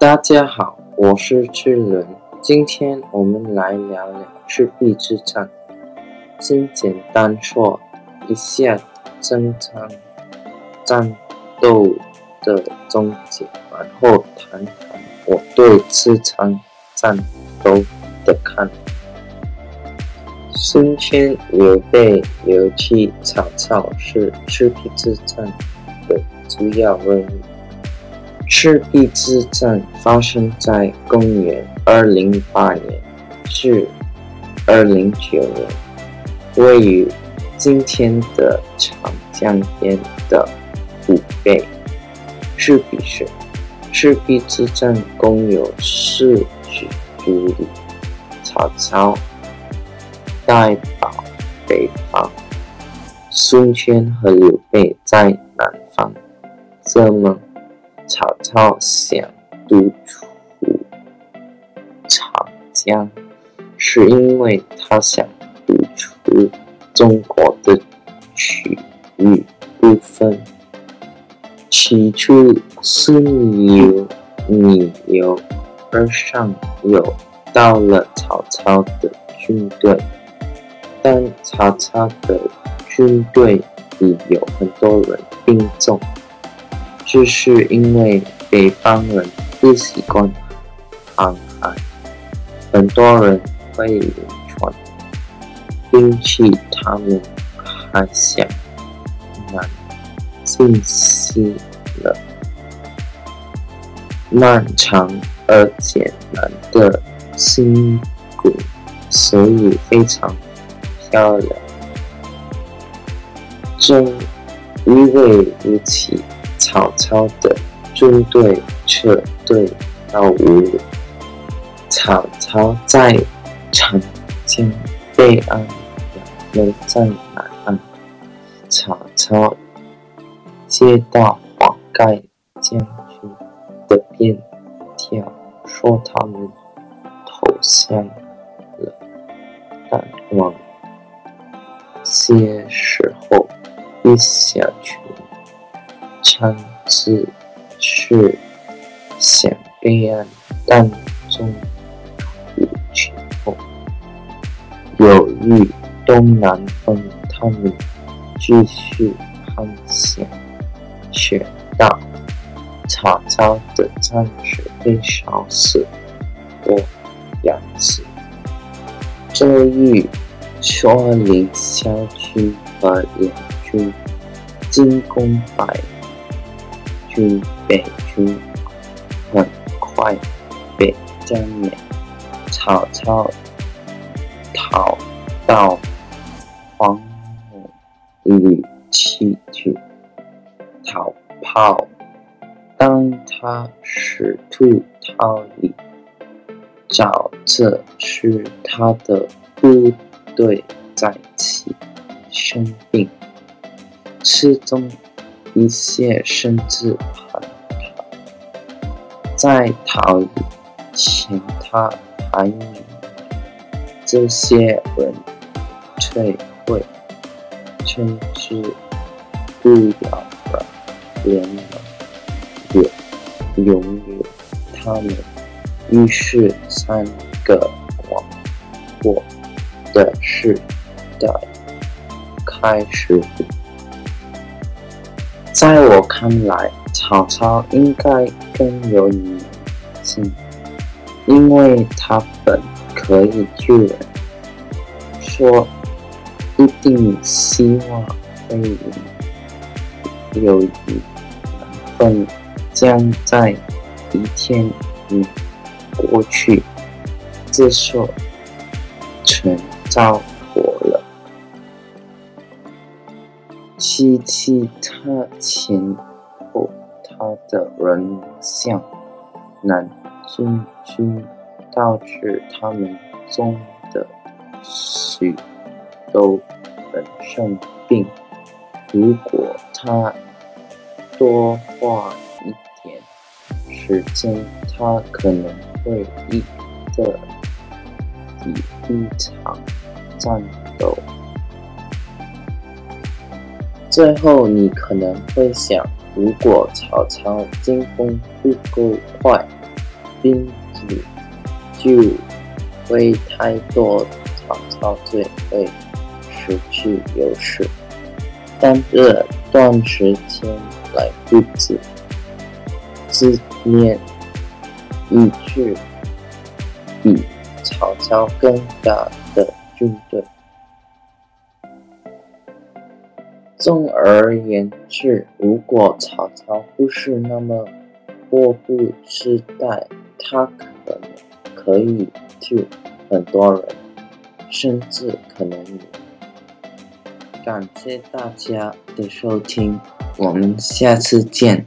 大家好，我是智伦，今天我们来聊聊赤壁之战。先简单说一下征战战斗的终结，然后谈谈我对这场战斗的看法。孙权、刘备、刘琦、曹操是赤壁之战的主要人物。赤壁之战发生在公元二零八年至二零九年，位于今天的长江边的湖北赤壁市。赤壁之战共有四支主力，曹操代保北方，孙权和刘备在南方。这么？曹操想独处长江，是因为他想独处中国的区域部分。起初是由逆流而上游到了曹操的军队，但曹操的军队里有很多人病重。这是因为北方人不习惯航海，很多人会晕船，并且他们还想南进西了。漫长而艰难的辛苦，所以非常漂亮。正因为如此。曹操的军队撤退到吴，曹操在长江北岸，刘在南岸。曹操接到黄盖将军的便条，说他们投降了，但往些时候一下去。参子是想备案，但中途之后，由于东南风，他们继续探险，却到曹操的战士被烧死或压死。周瑜率领萧军和两军进攻白。军北军很快被歼灭，曹操逃到黄河去逃跑。当他试图逃离，找着是他的部队在起生病，失踪。一些甚至叛逃，在逃离前，他还命这些人退会，甚至不了了联盟，也拥有他们。于是，三个王国的时代开始。在我看来，曹操应该更有理性，因为他本可以救人，说一定希望会赢，有一份将在一天里过去，这说全照。机器他前后他的人像，南军军导致他们中的许多人生病。如果他多花一点时间，他可能会赢得第一场战斗。最后，你可能会想，如果曹操进攻不够快，兵子就会太多，曹操就会失去优势。但这段时间来不及自练一支比曹操更大的军队。总而言之，如果曹操不是那么迫不及待，他可能可以救很多人，甚至可能你。感谢大家的收听，我们下次见。